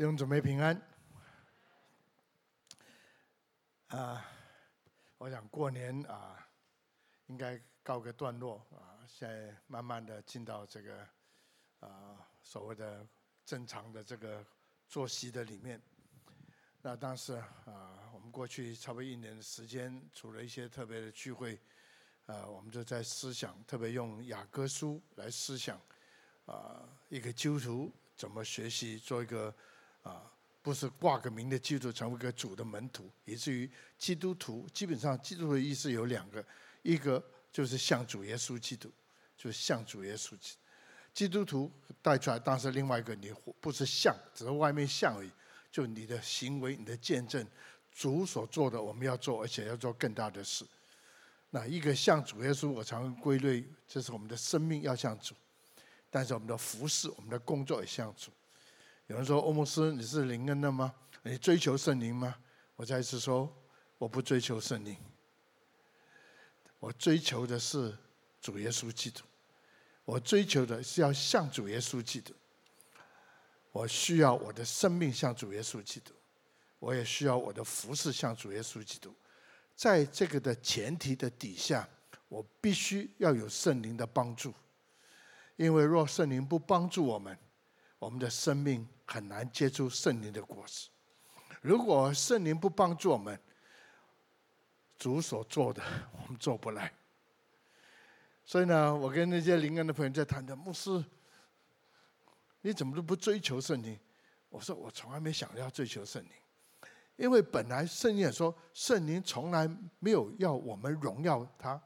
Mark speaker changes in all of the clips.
Speaker 1: 弟兄姊妹平安。啊，我想过年啊，应该告个段落啊，现在慢慢的进到这个啊所谓的正常的这个作息的里面。那当时啊，我们过去差不多一年的时间，除了一些特别的聚会，啊，我们就在思想，特别用雅歌书来思想啊，一个基督徒怎么学习做一个。啊，不是挂个名的基督徒，成为一个主的门徒，以至于基督徒基本上基督的意思有两个，一个就是像主耶稣基督，就是像主耶稣基督。基督徒带出来，当时另外一个你不是像，只是外面像而已，就你的行为、你的见证，主所做的我们要做，而且要做更大的事。那一个像主耶稣，我常归类，这是我们的生命要像主，但是我们的服饰、我们的工作也像主。有人说：“欧姆斯，你是灵恩的吗？你追求圣灵吗？”我再一次说：“我不追求圣灵，我追求的是主耶稣基督。我追求的是要像主耶稣基督。我需要我的生命像主耶稣基督，我也需要我的服事像主耶稣基督。在这个的前提的底下，我必须要有圣灵的帮助，因为若圣灵不帮助我们，我们的生命。”很难结出圣灵的果实。如果圣灵不帮助我们，主所做的我们做不来。所以呢，我跟那些灵恩的朋友在谈的，牧师，你怎么都不追求圣灵？我说我从来没想要追求圣灵，因为本来圣经也说，圣灵从来没有要我们荣耀他。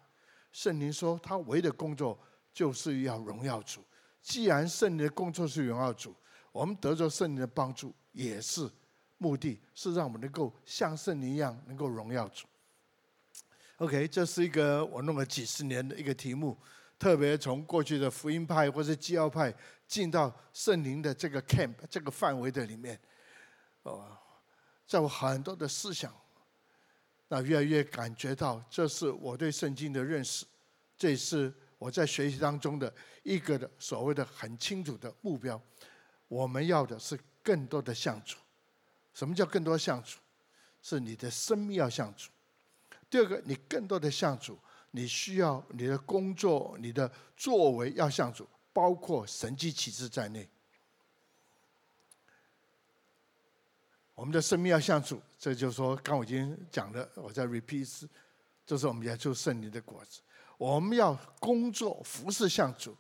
Speaker 1: 圣灵说他唯一的工作就是要荣耀主。既然圣灵的工作是荣耀主。我们得着圣灵的帮助，也是目的是让我们能够像圣灵一样，能够荣耀主。OK，这是一个我弄了几十年的一个题目，特别从过去的福音派或者基要派进到圣灵的这个 camp 这个范围的里面，哦，在我很多的思想，那越来越感觉到，这是我对圣经的认识，这也是我在学习当中的一个的所谓的很清楚的目标。我们要的是更多的像主。什么叫更多像主？是你的生命要像主。第二个，你更多的像主，你需要你的工作、你的作为要像主，包括神迹奇事在内。我们的生命要像主，这就是说，刚我已经讲了，我在 repeat，就是我们要做圣灵的果子。我们要工作服侍像主。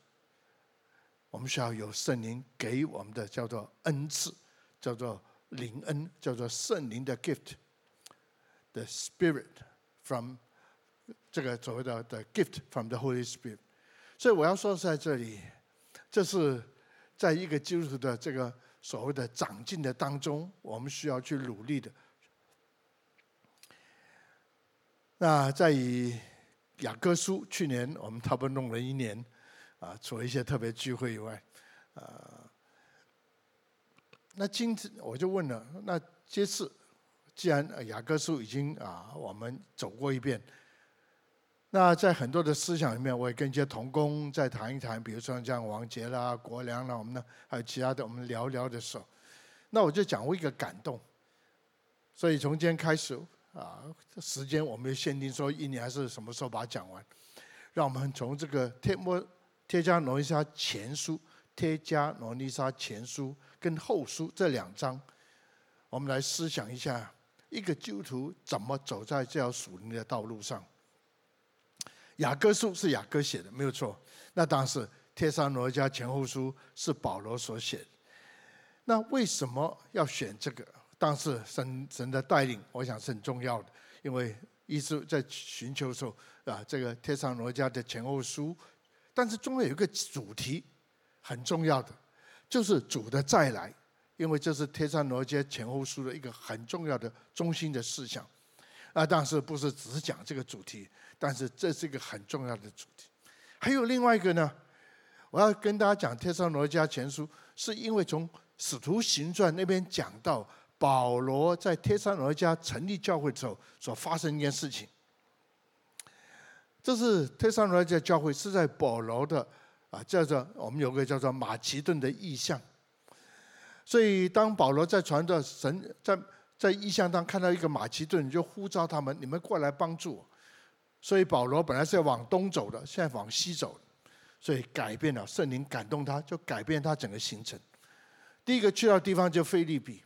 Speaker 1: 我们需要有圣灵给我们的叫做恩赐，叫做灵恩，叫做圣灵的 gift，the spirit from 这个所谓的 the gift from the Holy Spirit。所以我要说在这里，这是在一个基督徒的这个所谓的长进的当中，我们需要去努力的。那在以雅各书，去年我们差不多弄了一年。啊，除了一些特别聚会以外，啊，那今天我就问了，那这次既然雅各书已经啊，我们走过一遍，那在很多的思想里面，我也跟一些同工再谈一谈，比如说像王杰啦、国良啦，我们呢还有其他的，我们聊聊的时候，那我就讲过一个感动，所以从今天开始啊，时间我们就限定说一年还是什么时候把它讲完，让我们从这个天摩。帖加罗尼撒前书、帖加罗尼撒前书跟后书这两章，我们来思想一下，一个基督徒怎么走在这条属灵的道路上。雅各书是雅各写的，没有错。那当时帖撒罗尼迦前后书是保罗所写。那为什么要选这个？当时神神的带领，我想是很重要的，因为一直在寻求的时候啊，这个帖撒罗尼迦的前后书。但是中间有一个主题很重要的，就是主的再来，因为这是帖撒罗家前后书的一个很重要的中心的思想。啊，但是不是只是讲这个主题，但是这是一个很重要的主题。还有另外一个呢，我要跟大家讲帖撒罗家前书，是因为从使徒行传那边讲到保罗在帖撒罗家成立教会之后所发生一件事情。这是帖撒罗尼迦教会是在保罗的啊，叫做我们有个叫做马其顿的异象。所以当保罗在传的神在在异象当看到一个马其顿，就呼召他们，你们过来帮助。所以保罗本来是要往东走的，现在往西走，所以改变了，圣灵感动他，就改变他整个行程。第一个去到地方就腓立比，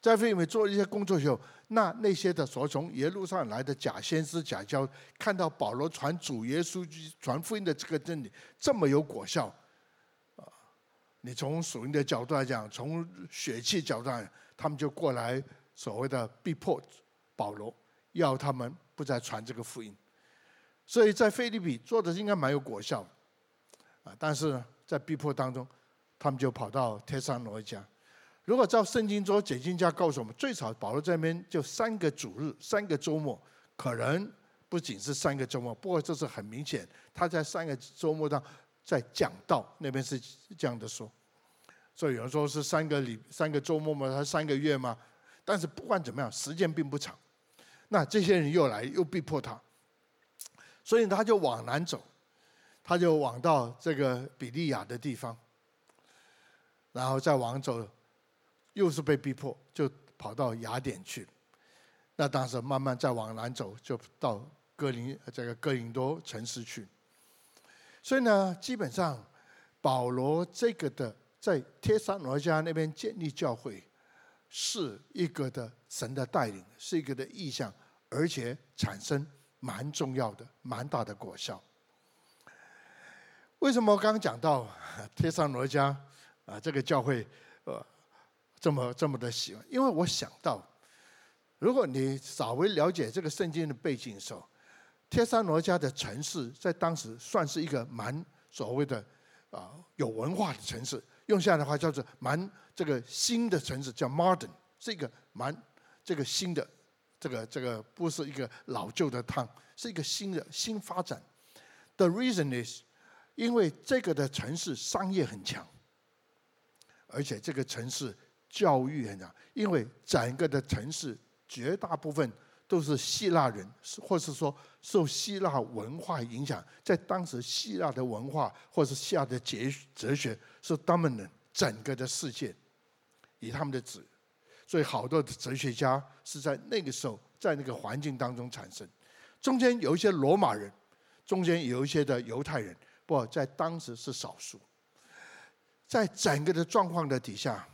Speaker 1: 在菲律宾做一些工作以后，那那些的所从耶路上来的假先知假教，看到保罗传主耶稣传福音的这个真理这么有果效，啊，你从属灵的角度来讲，从血气角度来讲，他们就过来所谓的逼迫保罗，要他们不再传这个福音。所以在菲律宾做的应该蛮有果效，啊，但是，在逼迫当中。他们就跑到帖撒罗尼迦。如果照圣经中解经家告诉我们，最少保罗这边就三个主日，三个周末，可能不仅是三个周末，不过这是很明显，他在三个周末上在讲道，那边是这样的说。所以有人说是三个礼三个周末嘛，他三个月嘛。但是不管怎么样，时间并不长。那这些人又来又逼迫他，所以他就往南走，他就往到这个比利亚的地方。然后再往走，又是被逼迫，就跑到雅典去。那当时慢慢再往南走，就到哥林这个哥林多城市去。所以呢，基本上保罗这个的在帖撒罗尼迦那边建立教会，是一个的神的带领，是一个的意象，而且产生蛮重要的、蛮大的果效。为什么我刚讲到帖撒罗尼迦？啊，这个教会，呃，这么这么的喜欢，因为我想到，如果你稍微了解这个圣经的背景的时候，帖撒罗家的城市在当时算是一个蛮所谓的啊有文化的城市，用现在的话叫做蛮这个新的城市，叫 modern，是一个蛮这个新的这个这个不是一个老旧的 town，是一个新的新发展。The reason is，因为这个的城市商业很强。而且这个城市教育很强，因为整个的城市绝大部分都是希腊人，或是说受希腊文化影响，在当时希腊的文化或是希腊的哲哲学是他们的整个的世界，以他们的子，所以好多的哲学家是在那个时候在那个环境当中产生，中间有一些罗马人，中间有一些的犹太人，不在当时是少数。在整个的状况的底下，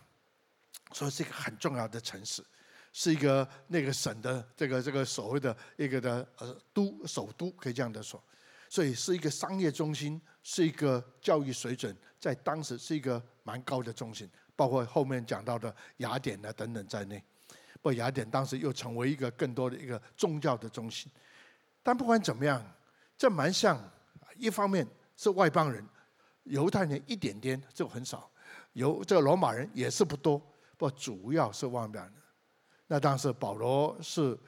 Speaker 1: 所以是一个很重要的城市，是一个那个省的这个这个所谓的一个的呃都首都，可以这样的说，所以是一个商业中心，是一个教育水准在当时是一个蛮高的中心，包括后面讲到的雅典啊等等在内。不雅典当时又成为一个更多的一个宗教的中心，但不管怎么样，这蛮像，一方面是外邦人。犹太人一点点就很少，犹这个罗马人也是不多，不主要是外邦人。那当时保罗是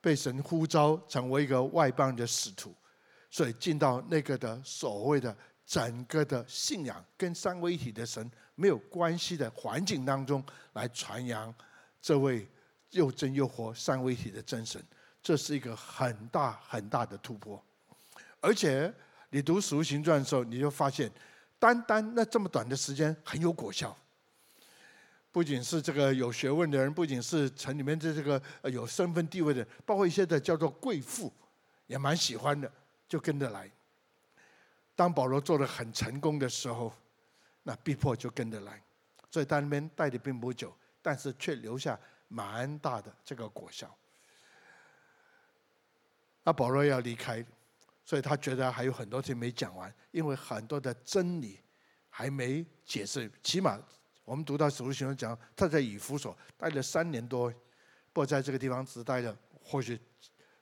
Speaker 1: 被神呼召成为一个外邦人的使徒，所以进到那个的所谓的整个的信仰跟三位一体的神没有关系的环境当中来传扬这位又真又活三位一体的真神，这是一个很大很大的突破。而且你读使徒行传的时候，你就发现。单单那这么短的时间很有果效，不仅是这个有学问的人，不仅是城里面的这个有身份地位的人，包括一些的叫做贵妇，也蛮喜欢的，就跟着来。当保罗做的很成功的时候，那逼迫就跟着来，所以他那边待的并不久，但是却留下蛮大的这个果效。那保罗要离开。所以他觉得还有很多事没讲完，因为很多的真理还没解释。起码我们读到使徒行传讲，他在以弗所待了三年多，不在这个地方只待了，或许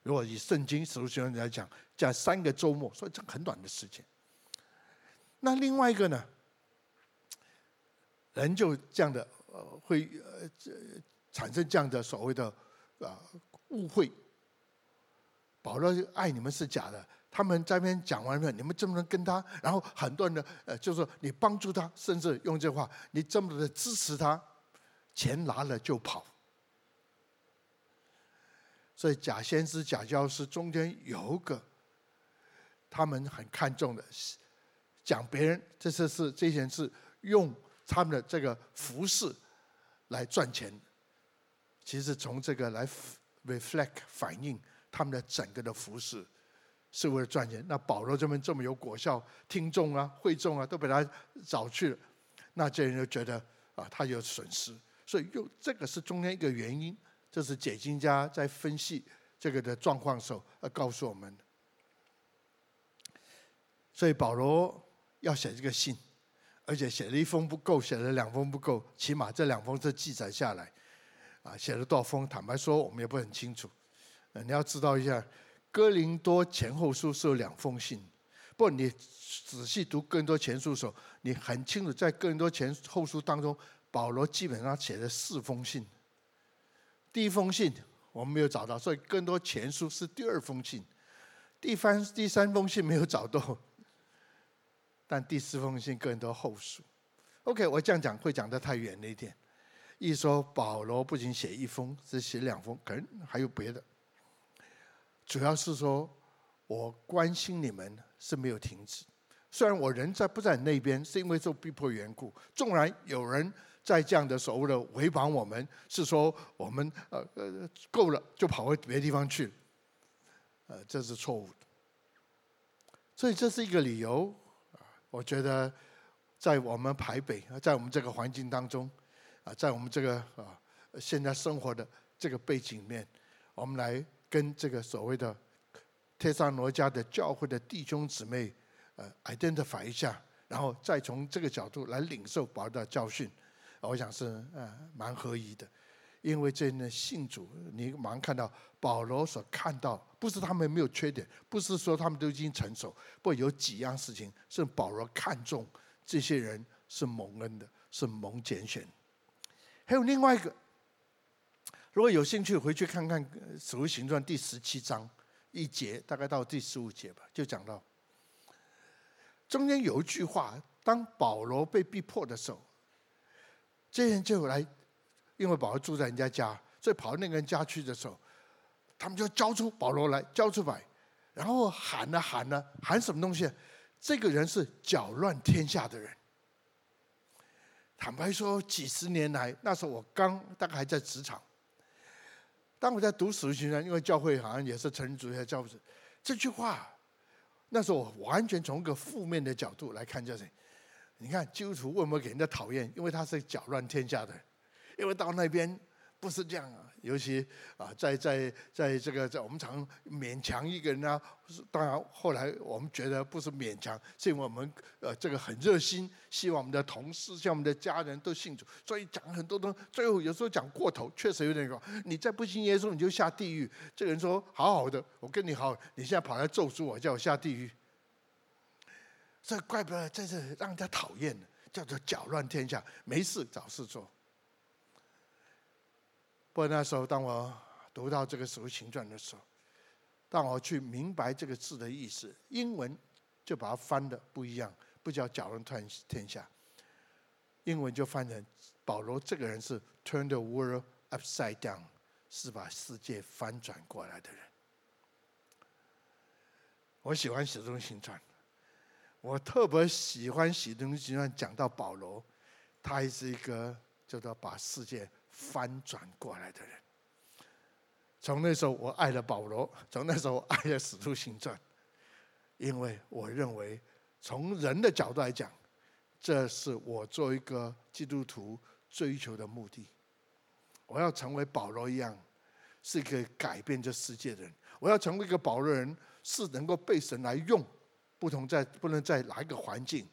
Speaker 1: 如果以圣经使徒行传来讲，讲三个周末，所以这很短的时间。那另外一个呢，人就这样的呃会呃产生这样的所谓的啊误会，保罗爱你们是假的。他们在那边讲完了，你们这么能跟他？然后很多人呢，呃，就是说你帮助他，甚至用这话，你这么的支持他，钱拿了就跑。所以假先知、假教师中间有个，他们很看重的，讲别人，这次是这些人是用他们的这个服饰来赚钱，其实从这个来 reflect 反映他们的整个的服饰是为了赚钱。那保罗这边这么有果效，听众啊、会众啊都被他找去了，那这人就觉得啊，他有损失。所以用这个是中间一个原因，这是解经家在分析这个的状况的时候呃告诉我们的。所以保罗要写这个信。而且写了一封不够，写了两封不够，起码这两封是记载下来。啊，写了多少封？坦白说，我们也不很清楚。你要知道一下，哥林多前后书是有两封信。不你仔细读哥林多前书的时候，你很清楚，在哥林多前后书当中，保罗基本上写了四封信。第一封信我们没有找到，所以哥林多前书是第二封信。第三第三封信没有找到。但第四封信更多后书。OK，我这样讲会讲得太远了一点。一说保罗不仅写一封，是写两封，可能还有别的。主要是说我关心你们是没有停止。虽然我人在不在那边，是因为受逼迫缘故。纵然有人在这样的所谓的围绑我们，是说我们呃呃够了就跑回别的地方去，呃，这是错误的。所以这是一个理由。我觉得，在我们台北，在我们这个环境当中，啊，在我们这个啊现在生活的这个背景里面，我们来跟这个所谓的帖撒罗家的教会的弟兄姊妹，呃，identify 一下，然后再从这个角度来领受保罗的教训，我想是呃蛮合宜的。因为这呢，信主，你马上看到保罗所看到，不是他们没有缺点，不是说他们都已经成熟，不有几样事情是保罗看重，这些人是蒙恩的，是蒙拣选。还有另外一个，如果有兴趣回去看看《使徒行传》第十七章一节，大概到第十五节吧，就讲到中间有一句话，当保罗被逼迫的时候，这些人就来。因为保罗住在人家家，所以跑到那个人家去的时候，他们就交出保罗来，交出来，然后喊了喊了，喊什么东西？这个人是搅乱天下的人。坦白说，几十年来，那时候我刚大概还在职场，当我在读使徒行传，因为教会好像也是成主耶稣教父，这句话，那时候我完全从一个负面的角度来看，就是你看基督徒为什么给人家讨厌？因为他是搅乱天下的。因为到那边不是这样啊，尤其啊，在在在这个在我们常勉强一个人啊，当然后来我们觉得不是勉强，是因为我们呃这个很热心，希望我们的同事、像我们的家人都信主，所以讲很多东西，最后有时候讲过头，确实有点高。你再不信耶稣，你就下地狱。这个人说好好的，我跟你好，你现在跑来咒诅我，叫我下地狱，这怪不得这是让人家讨厌的，叫做搅乱天下，没事找事做。不过那时候，当我读到这个《使徒行传》的时候，当我去明白这个字的意思，英文就把它翻的不一样，不叫“搅乱天天下”，英文就翻成保罗这个人是 “turn the world upside down”，是把世界翻转过来的人。我喜欢《使徒行传》，我特别喜欢《使徒行传》讲到保罗，他也是一个叫做把世界。翻转过来的人，从那时候我爱了保罗，从那时候爱了使徒行传，因为我认为从人的角度来讲，这是我做一个基督徒追求的目的。我要成为保罗一样，是一个改变这世界的人。我要成为一个保罗人，是能够被神来用，不同在不能在哪一个环境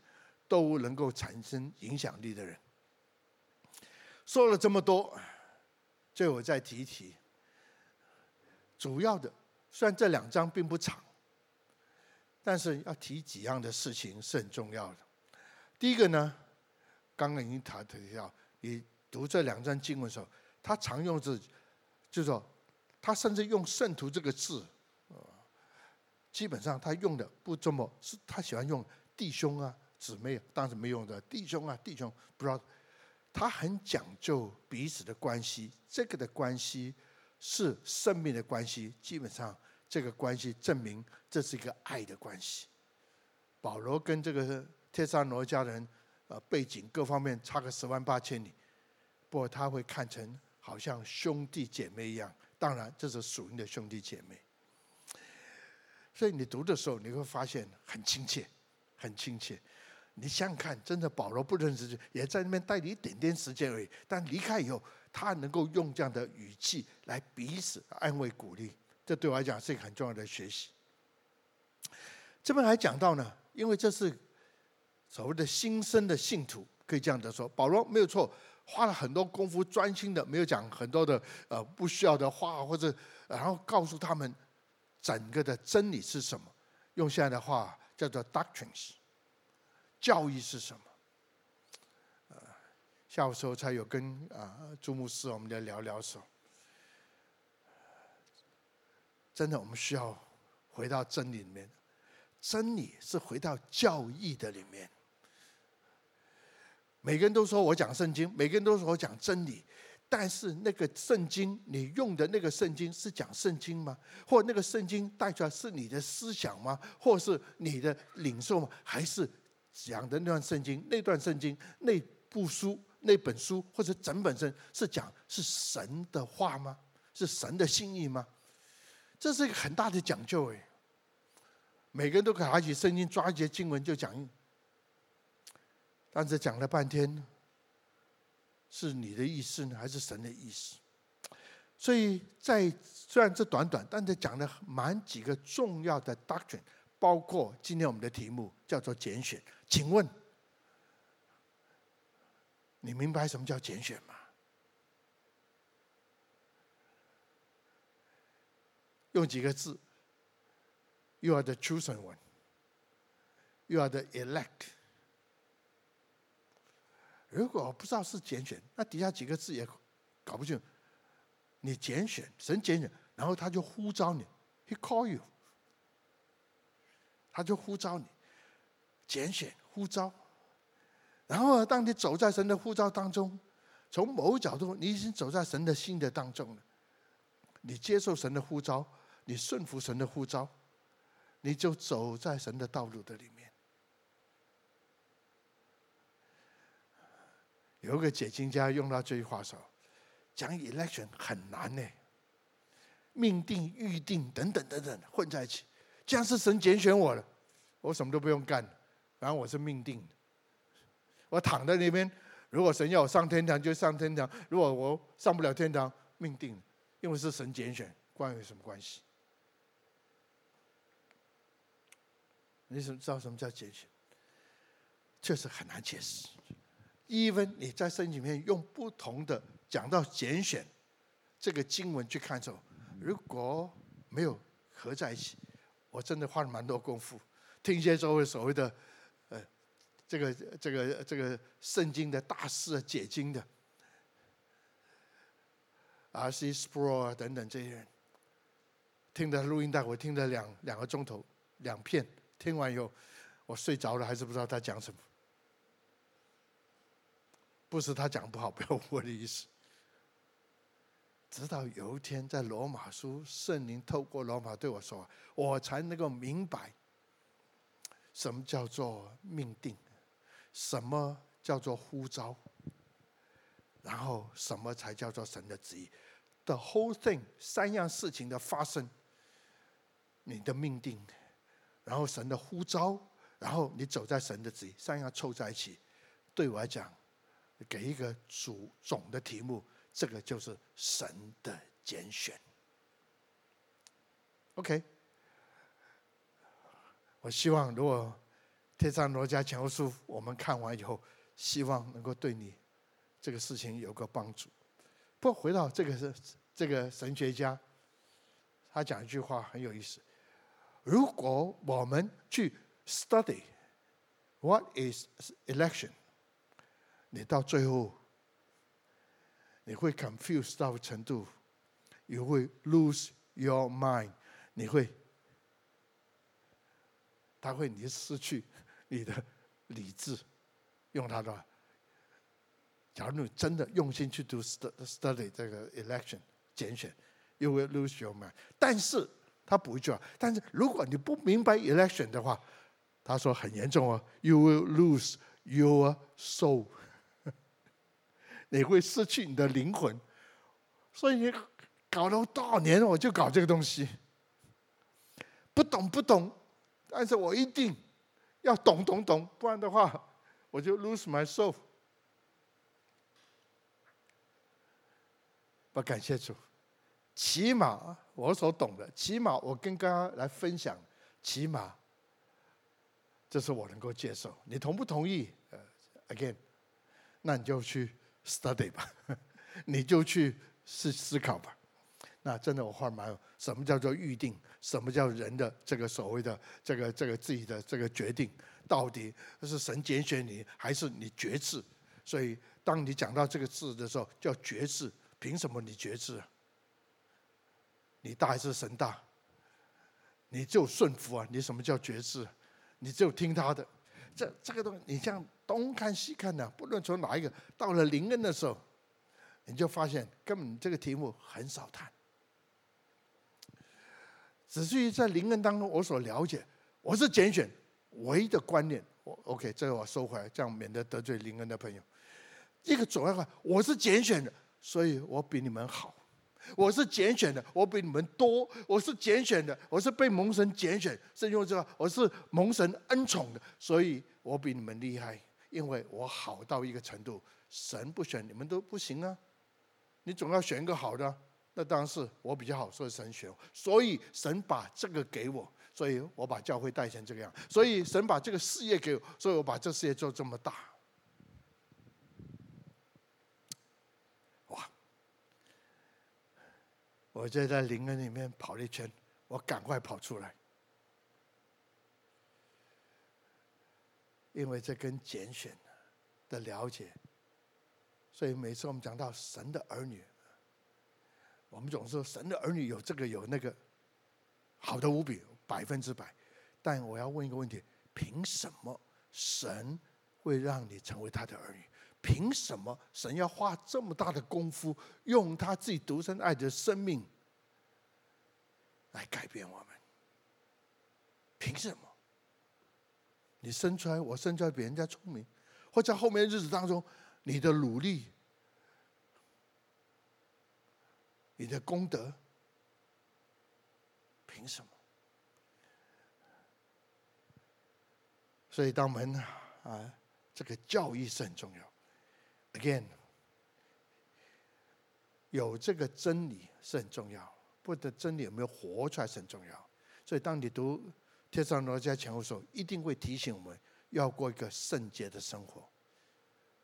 Speaker 1: 都能够产生影响力的人。说了这么多，最后再提一提。主要的，虽然这两章并不长，但是要提几样的事情是很重要的。第一个呢，刚刚已经谈提到，你读这两章经文的时候，他常用字，就是说，他甚至用“圣徒”这个字，基本上他用的不这么，是他喜欢用“弟兄啊”“姊妹”，当时没用的“弟兄啊”“弟兄”，不知道。他很讲究彼此的关系，这个的关系是生命的关系。基本上，这个关系证明这是一个爱的关系。保罗跟这个帖撒罗家人，呃，背景各方面差个十万八千里，不不过他会看成好像兄弟姐妹一样。当然，这是属灵的兄弟姐妹。所以你读的时候，你会发现很亲切，很亲切。你想想看，真的保罗不认识，也在那边待了一点点时间而已。但离开以后，他能够用这样的语气来彼此安慰鼓励，这对我来讲是一个很重要的学习。这边还讲到呢，因为这是所谓的新生的信徒，可以这样的说，保罗没有错，花了很多功夫，专心的，没有讲很多的呃不需要的话，或者然后告诉他们整个的真理是什么，用现在的话叫做 doctrines。教义是什么？呃，下午时候才有跟啊朱牧师，我们来聊聊说。真的，我们需要回到真理里面。真理是回到教义的里面。每个人都说我讲圣经，每个人都说我讲真理，但是那个圣经，你用的那个圣经是讲圣经吗？或那个圣经带出来是你的思想吗？或是你的领受吗？还是？讲的那段圣经，那段圣经，那部书，那本书，或者整本圣是讲是神的话吗？是神的心意吗？这是一个很大的讲究哎。每个人都可以拿起圣经抓一节经文就讲，但是讲了半天，是你的意思呢，还是神的意思？所以在虽然这短短，但是讲了蛮几个重要的 doctrine。包括今天我们的题目叫做拣选，请问你明白什么叫拣选吗用几个字？You are the chosen one. You are the elect. 如果不知道是拣选，那底下几个字也搞不清。你拣选，神拣选，然后他就呼召你，He call you。他就呼召你，拣选呼召，然后当你走在神的呼召当中，从某角度，你已经走在神的心的当中了。你接受神的呼召，你顺服神的呼召，你就走在神的道路的里面。有一个解经家用到这句话说：“讲 election 很难呢，命定、预定等等等等混在一起。”既然是神拣选我了，我什么都不用干，反正我是命定的。我躺在那边，如果神要我上天堂就上天堂，如果我上不了天堂，命定，因为是神拣选，关我什么关系？你怎么知道什么叫拣选？确实很难解释。even 你在圣经里面用不同的讲到拣选这个经文去看的时候，如果没有合在一起。我真的花了蛮多功夫，听一些所谓所谓的，呃，这个这个这个圣经的大师解经的，R.C. Sproul 等等这些人，听的录音带我听了两两个钟头，两片，听完以后我睡着了，还是不知道他讲什么。不是他讲不好，不要我的意思。直到有一天，在罗马书，圣灵透过罗马对我说：“我才能够明白，什么叫做命定，什么叫做呼召，然后什么才叫做神的旨意。The whole thing，三样事情的发生，你的命定，然后神的呼召，然后你走在神的旨意，三样凑在一起，对我来讲，给一个主总的题目。”这个就是神的拣选。OK，我希望如果《天上罗尼迦前后书》我们看完以后，希望能够对你这个事情有个帮助。不回到这个是这个神学家，他讲一句话很有意思：如果我们去 study what is election，你到最后。你会 confuse 到程度，你会 lose your mind，你会，他会你失去你的理智，用他的，假如你真的用心去读 study 这个 election 拣选，you will lose your mind。但是他补一句话，但是如果你不明白 election 的话，他说很严重哦，you will lose your soul。你会失去你的灵魂。所以你搞了多少年，我就搞这个东西。不懂不懂，但是我一定要懂懂懂，不然的话，我就 lose my soul。我感谢主，起码我所懂的，起码我跟大家来分享，起码这是我能够接受。你同不同意？呃，again，那你就去 study 吧，你就去思思考吧。那真的我话蛮有，什么叫做预定？什么叫人的这个所谓的这个这个自己的这个决定？到底是神拣选你，还是你决志？所以当你讲到这个字的时候，叫决志。凭什么你决志？你大还是神大？你就顺服啊！你什么叫决志？你就听他的。这这个东西，你像东看西看的，不论从哪一个，到了灵恩的时候，你就发现根本这个题目很少谈。只至于在灵恩当中，我所了解，我是拣选唯一的观念。我 OK，这个我收回来，这样免得得罪灵恩的朋友。一个主要的，我是拣选的。所以我比你们好，我是拣选的，我比你们多，我是拣选的，我是被蒙神拣选，甚至我知道我是蒙神恩宠的，所以我比你们厉害，因为我好到一个程度，神不选你们都不行啊，你总要选一个好的，那当然是我比较好，所以神选我，所以神把这个给我，所以我把教会带成这个样，所以神把这个事业给我，所以我把这事业做这么大。哇。我就在灵恩里面跑了一圈，我赶快跑出来，因为这跟拣选的了解，所以每次我们讲到神的儿女，我们总说神的儿女有这个有那个，好的无比，百分之百。但我要问一个问题：凭什么神会让你成为他的儿女？凭什么神要花这么大的功夫，用他自己独生爱的生命来改变我们？凭什么？你生出来，我生出来比人家聪明，或在后面日子当中，你的努力、你的功德，凭什么？所以，当我们啊，这个教育是很重要。Again，有这个真理是很重要，不的真理有没有活出来是很重要。所以，当你读《帖撒罗尼迦前书》的时候，一定会提醒我们要过一个圣洁的生活。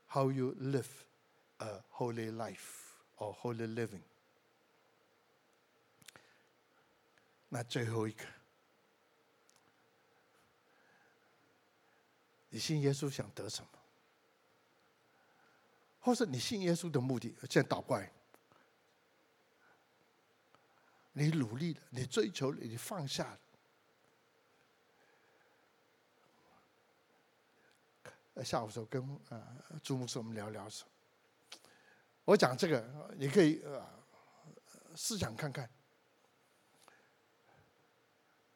Speaker 1: How you live a holy life or holy living？那最后一个，你信耶稣想得什么？或是你信耶稣的目的，现在倒过来，你努力了，你追求了，你放下了。下午时候跟啊朱牧师我们聊聊时，我讲这个，你可以呃试想看看。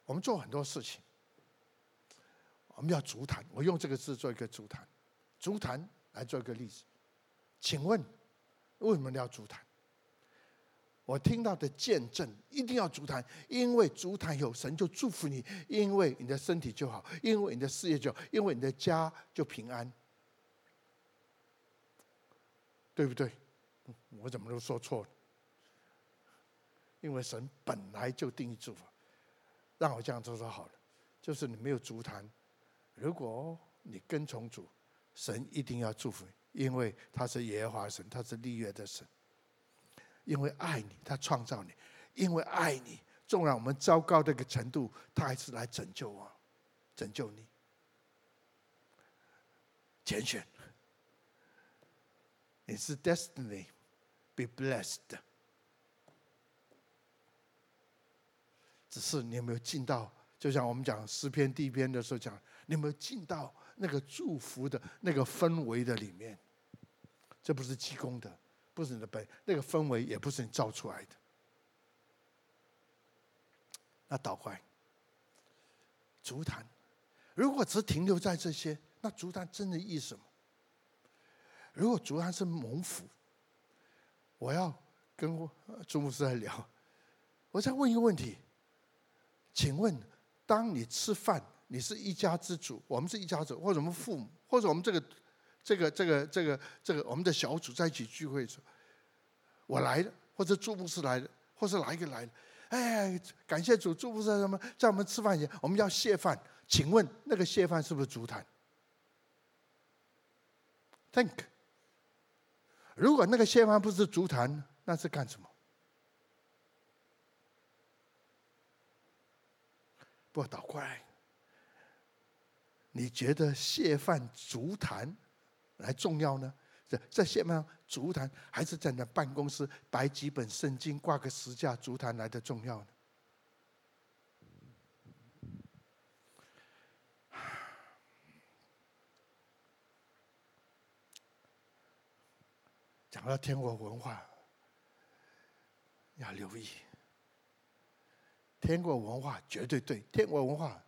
Speaker 1: 我们做很多事情，我们要足坛，我用这个字做一个足坛，足坛来做一个例子。请问，为什么你要足坛？我听到的见证一定要足坛，因为足坛有神就祝福你，因为你的身体就好，因为你的事业就好，因为你的家就平安，对不对？我怎么都说错了？因为神本来就定义祝福，让我这样做说好了，就是你没有足坛，如果你跟从主，神一定要祝福你。因为他是耶和华神，他是立约的神。因为爱你，他创造你；因为爱你，纵然我们糟糕的一个程度，他还是来拯救我，拯救你。拣选，你是 destiny，be blessed。只是你有没有进到？就像我们讲诗篇第一篇的时候讲，你有没有进到那个祝福的那个氛围的里面？这不是积功的，不是你的本，那个氛围也不是你造出来的。那倒怪，足坛，如果只停留在这些，那足坛真的意义什么？如果竹坛是蒙福，我要跟朱牧师来聊。我再问一个问题，请问，当你吃饭，你是一家之主，我们是一家子，或者我们父母，或者我们这个、这个、这个、这个、这个我们的小组在一起聚会的时候，我来了，或者朱牧师来了，或者哪一个来了？哎，感谢主，朱牧师什么，在我们吃饭前，我们要谢饭。请问那个谢饭是不是足坛？Think，如果那个谢饭不是足坛，那是干什么？不倒过来，你觉得谢饭足坛来重要呢？在在下面竹坛，还是在那办公室摆几本圣经、挂个十架竹坛来的重要呢？讲到天国文化，要留意。天国文化绝对对，天国文化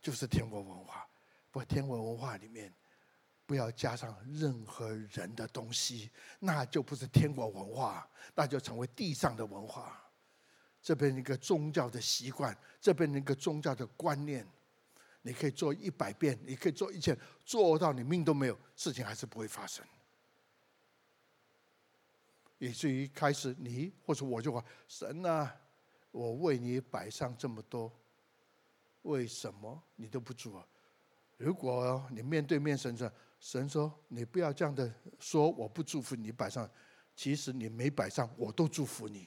Speaker 1: 就是天国文化。不天国文化里面不要加上任何人的东西，那就不是天国文化，那就成为地上的文化。这边一个宗教的习惯，这边一个宗教的观念，你可以做一百遍，你可以做一千，做到你命都没有，事情还是不会发生。以至于开始你或者我就话神啊。我为你摆上这么多，为什么你都不做？如果你面对面神说，神说你不要这样的说，我不祝福你摆上，其实你没摆上，我都祝福你，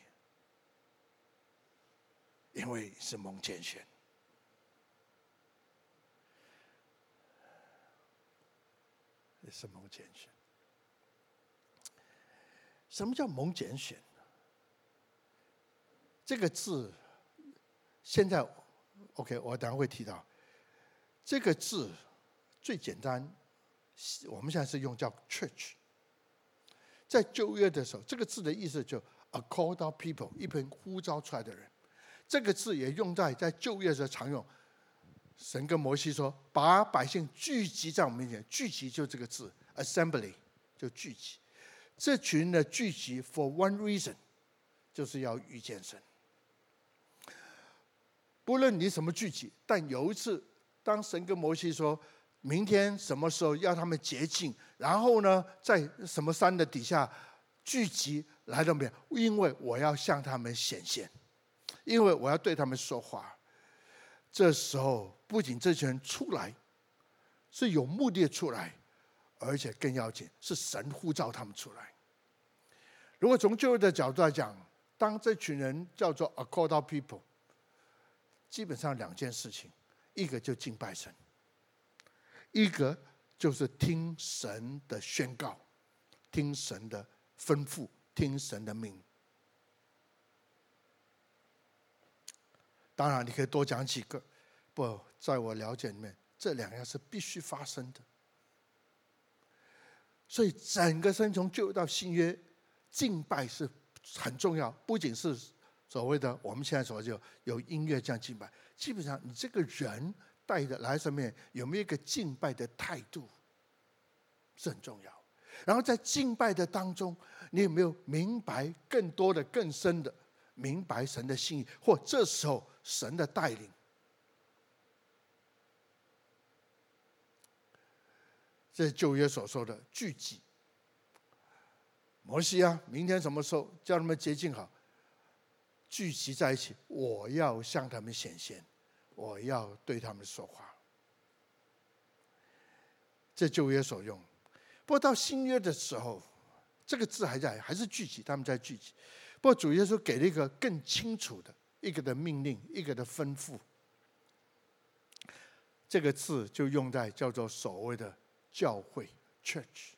Speaker 1: 因为是蒙拣选，是蒙拣选。什么叫蒙拣选？这个字，现在，OK，我等下会提到。这个字最简单，我们现在是用叫 church。在旧约的时候，这个字的意思就 a called out people，一群呼召出来的人。这个字也用在在旧约时常用。神跟摩西说：“把百姓聚集在我们面前，聚集就这个字，assembly 就聚集。这群人的聚集 for one reason，就是要遇见神。”不论你什么聚集，但有一次，当神跟摩西说，明天什么时候要他们洁净，然后呢，在什么山的底下聚集来到没有？因为我要向他们显现，因为我要对他们说话。这时候，不仅这群人出来是有目的出来，而且更要紧是神呼召他们出来。如果从旧约的角度来讲，当这群人叫做 a called out people。基本上两件事情，一个就敬拜神，一个就是听神的宣告，听神的吩咐，听神的命。当然，你可以多讲几个，不，在我了解里面，这两样是必须发生的。所以，整个生从旧到新约，敬拜是很重要，不仅是。所谓的我们现在所就有音乐这样敬拜，基本上你这个人带的来上面有没有一个敬拜的态度是很重要。然后在敬拜的当中，你有没有明白更多的、更深的明白神的心意，或这时候神的带领？这是旧约所说的聚集。摩西啊，明天什么时候叫他们洁净好？聚集在一起，我要向他们显现，我要对他们说话。这旧约所用，不过到新约的时候，这个字还在，还是聚集，他们在聚集。不过主耶稣给了一个更清楚的一个的命令，一个的吩咐。这个字就用在叫做所谓的教会 （church），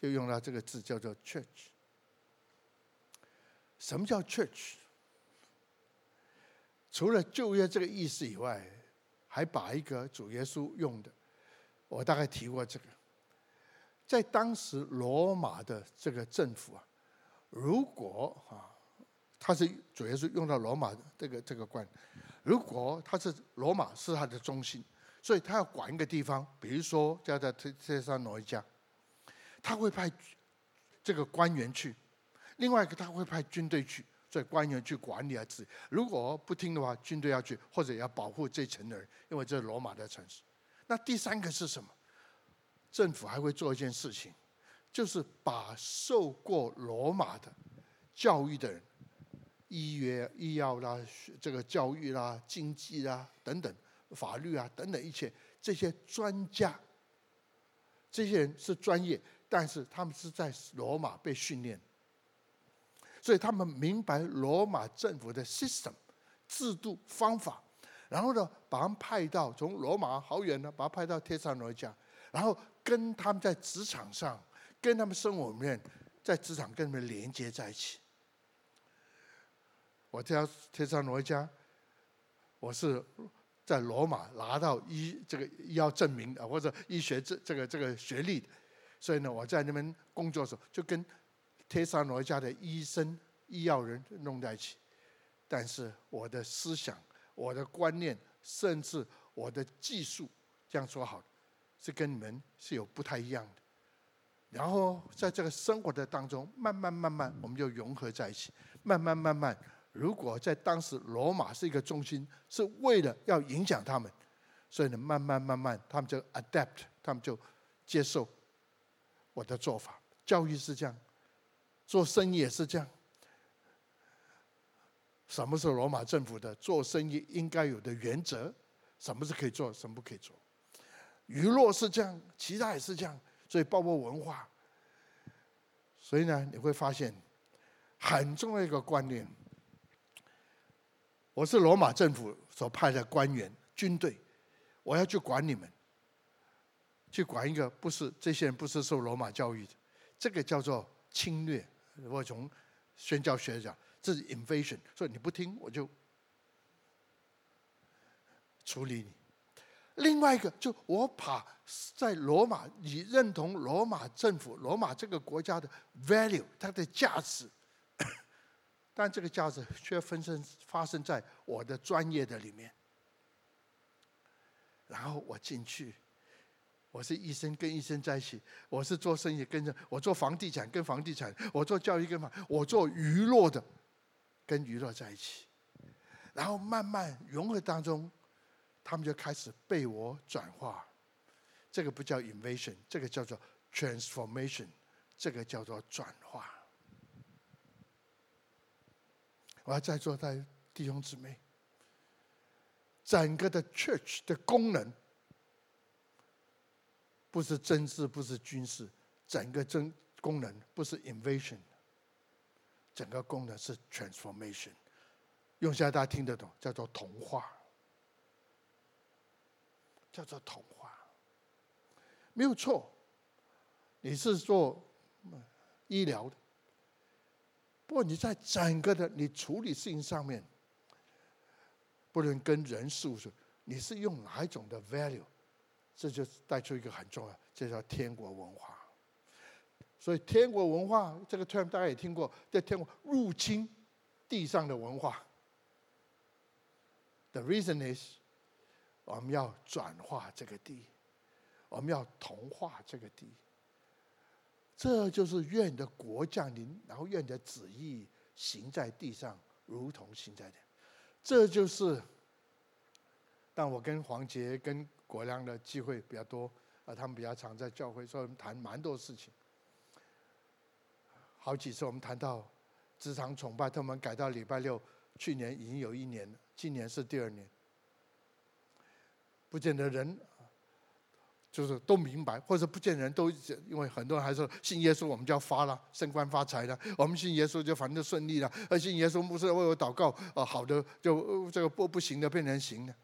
Speaker 1: 就用到这个字叫做 church。什么叫 church？除了旧约这个意思以外，还把一个主耶稣用的，我大概提过这个，在当时罗马的这个政府啊，如果啊，他是主耶稣用到罗马这个这个官，如果他是罗马是他的中心，所以他要管一个地方，比如说叫在特特撒罗尼迦，他会派这个官员去；另外一个他会派军队去，这官员去管理啊，治。如果不听的话，军队要去，或者要保护这层的人，因为这是罗马的城市。那第三个是什么？政府还会做一件事情，就是把受过罗马的教育的人，医约、医药啦、这个教育啦、经济啦等等。法律啊，等等一切，这些专家，这些人是专业，但是他们是在罗马被训练，所以他们明白罗马政府的 system 制度方法，然后呢，把他们派到从罗马好远呢，把他派到帖撒罗尼迦，然后跟他们在职场上，跟他们生活里面，在职场跟他们连接在一起。我叫帖撒罗尼迦，我是。在罗马拿到医这个医药证明啊，或者医学这这个这个学历的，所以呢，我在那边工作的时候，就跟帖撒罗尼迦的医生、医药人弄在一起。但是我的思想、我的观念，甚至我的技术，这样说好，是跟你们是有不太一样的。然后在这个生活的当中，慢慢慢慢，我们就融合在一起，慢慢慢慢。如果在当时罗马是一个中心，是为了要影响他们，所以呢，慢慢慢慢，他们就 adapt，他们就接受我的做法。教育是这样，做生意也是这样。什么是罗马政府的做生意应该有的原则？什么是可以做，什么不可以做？娱乐是这样，其他也是这样，所以包括文化。所以呢，你会发现很重要一个观念。我是罗马政府所派的官员、军队，我要去管你们，去管一个不是这些人不是受罗马教育的，这个叫做侵略。我从宣教学讲，这是 invasion，所以你不听我就处理你。另外一个，就我把在罗马，你认同罗马政府、罗马这个国家的 value，它的价值。但这个价值却分身发生在我的专业的里面，然后我进去，我是医生跟医生在一起，我是做生意跟着，我做房地产跟房地产，我做教育跟房，我做娱乐的跟娱乐在一起，然后慢慢融合当中，他们就开始被我转化，这个不叫 invasion，这个叫做 transformation，这个叫做转化。我要在座的弟兄姊妹，整个的 church 的功能，不是政治，不是军事，整个政功能不是 invasion，整个功能是 transformation。用现在大家听得懂，叫做童话，叫做童话，没有错。你是做医疗的。不过你在整个的你处理事情上面，不能跟人事物说，你是用哪一种的 value，这就带出一个很重要，这叫天国文化。所以天国文化这个 term 大家也听过，在天国入侵地上的文化。The reason is，我们要转化这个地，我们要同化这个地。这就是愿的国降临，然后愿的旨意行在地上，如同行在天。这就是，但我跟黄杰、跟国良的机会比较多啊，他们比较常在教会，所以我们谈蛮多事情。好几次我们谈到职场崇拜，他们改到礼拜六，去年已经有一年了，今年是第二年，不见得人。就是都明白，或者不见人都，因为很多人还说信耶稣，我们就要发了，升官发财了。我们信耶稣就反正顺利了，而信耶稣不是为我祷告，啊，好的就这个不不行的变成行的。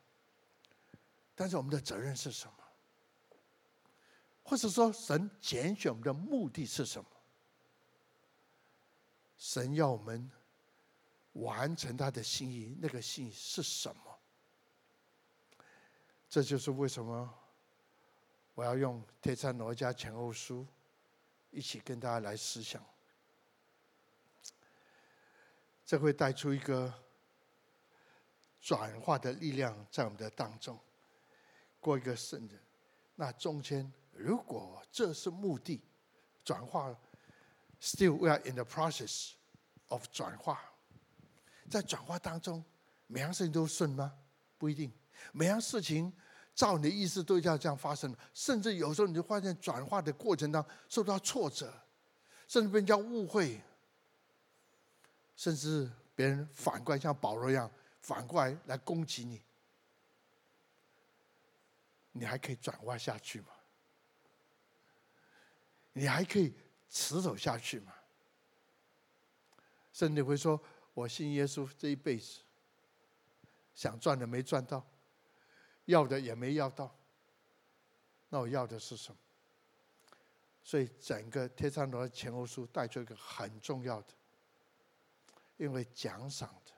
Speaker 1: 但是我们的责任是什么？或者说神拣选我们的目的是什么？神要我们完成他的心意，那个心意是什么？这就是为什么。我要用《帖撒罗家前后书》一起跟大家来思想，这会带出一个转化的力量在我们的当中，过一个圣人。那中间，如果这是目的，转化，still we are in the process of 转化。在转化当中，每样事情都顺吗？不一定。每样事情照你的意思都要这样发生，甚至有时候你就发现转化的过程当受到挫折，甚至被人家误会，甚至别人反过来像保罗一样反过来来攻击你，你还可以转化下去吗？你还可以持守下去吗？甚至会说：“我信耶稣这一辈子，想赚的没赚到，要的也没要到，那我要的是什么？”所以整个帖撒罗前后书带出一个很重要的，因为奖赏的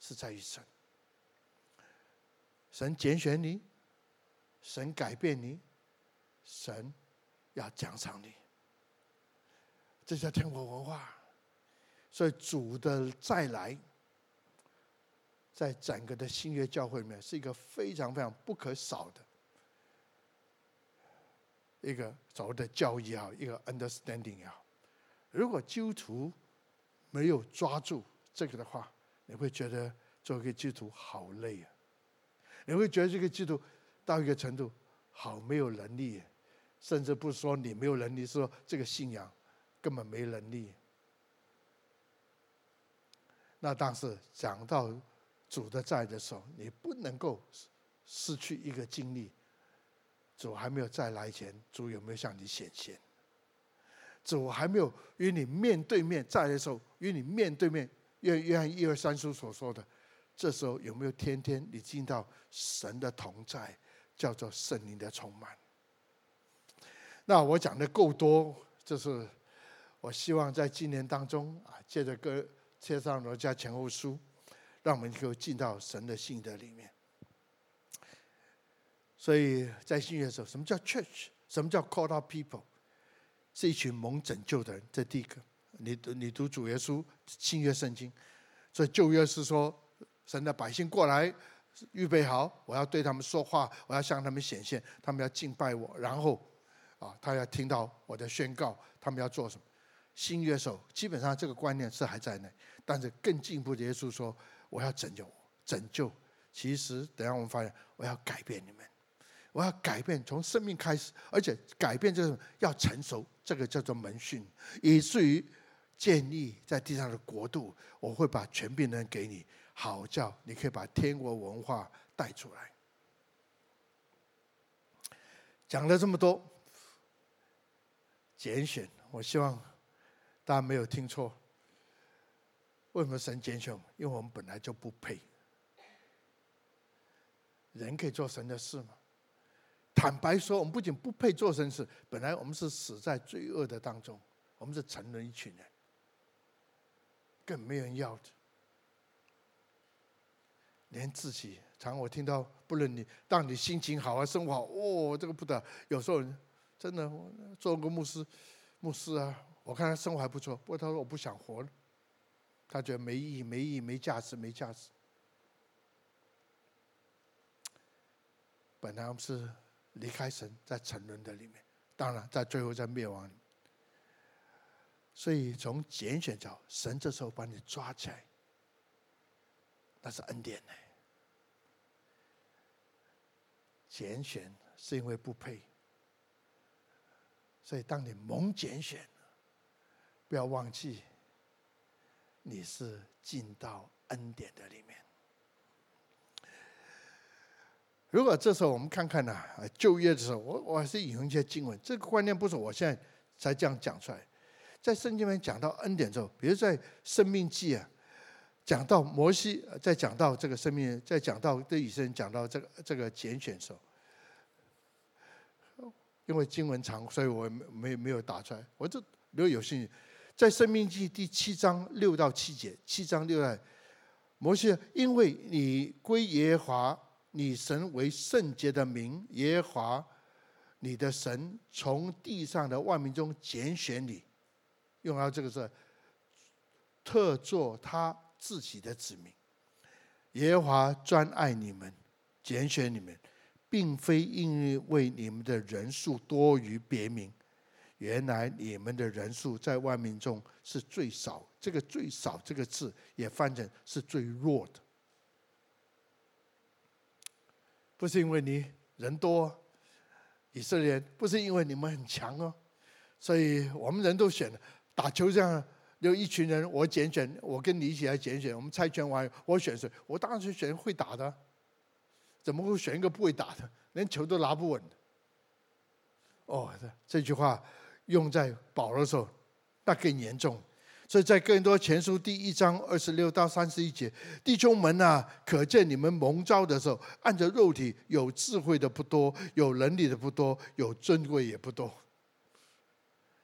Speaker 1: 是在于神，神拣选你，神改变你，神。要奖赏你，这叫天国文化。所以主的再来，在整个的新约教会里面，是一个非常非常不可少的一个所谓的教义也好，一个 understanding 也好。如果基督徒没有抓住这个的话，你会觉得做一个基督徒好累啊！你会觉得这个基督徒到一个程度好没有能力。甚至不说你没有能力，说这个信仰根本没能力。那当时讲到主的在的时候，你不能够失去一个经历。主还没有再来前，主有没有向你显现？主还没有与你面对面在的时候，与你面对面，约约翰一二三书所说的，这时候有没有天天你进到神的同在，叫做圣灵的充满？那我讲的够多，就是我希望在今年当中啊，借着个帖撒罗尼迦前后书，让我们能够进到神的信德里面。所以在新约的时候，什么叫 church？什么叫 call out people？是一群蒙拯救的人。这第一个，你读你读主耶稣新约圣经，所以旧约是说神的百姓过来，预备好，我要对他们说话，我要向他们显现，他们要敬拜我，然后。啊，他要听到我的宣告，他们要做什么？新约时候，基本上这个观念是还在那，但是更进一步的，耶稣说：“我要拯救，拯救。”其实，等下我们发现，我要改变你们，我要改变，从生命开始，而且改变就是要成熟，这个叫做门训，以至于建立在地上的国度。我会把全柄人给你，好叫你可以把天国文化带出来。讲了这么多。拣选，我希望大家没有听错。为什么神拣选？因为我们本来就不配。人可以做神的事吗？坦白说，我们不仅不配做神事，本来我们是死在罪恶的当中，我们是沉沦一群人，更没人要的。连自己，常我听到，不论你，当你心情好啊，生活好，哦，这个不得，有时候。真的，我做个牧师，牧师啊，我看他生活还不错。不过他说我不想活了，他觉得没意义、没意义、没价值、没价值。本来我们是离开神，在沉沦的里面，当然在最后在灭亡里面。所以从拣选角，神这时候把你抓起来，那是恩典呢。拣选是因为不配。所以，当你蒙拣选，不要忘记，你是进到恩典的里面。如果这时候我们看看呢，就业的时候，我我还是引用一些经文。这个观念不是我现在才这样讲出来，在圣经里面讲到恩典之后，比如在生命记啊，讲到摩西，在讲到这个生命，在讲到对以色列讲到这个这个拣选的时候。因为经文长，所以我没没有打出来。我这如果有兴趣，在《生命记》第七章六到七节，七章六节，摩西，因为你归耶华你神为圣洁的名，耶华你的神从地上的万民中拣选你，用到这个字，特作他自己的子民。耶和华专爱你们，拣选你们。并非因为你们的人数多于别名，原来你们的人数在万民中是最少。这个“最少”这个字也翻成是最弱的，不是因为你人多，以色列不是因为你们很强哦，所以我们人都选了。打球这样有一群人，我拣选，我跟你一起来拣选。我们猜拳玩，我选谁？我当然是选会打的，怎么会选一个不会打的，连球都拿不稳？哦，这这句话。用在保罗的时候，那更严重。所以在更多前书第一章二十六到三十一节，弟兄们啊，可见你们蒙召的时候，按着肉体有智慧的不多，有能力的不多，有尊贵也不多。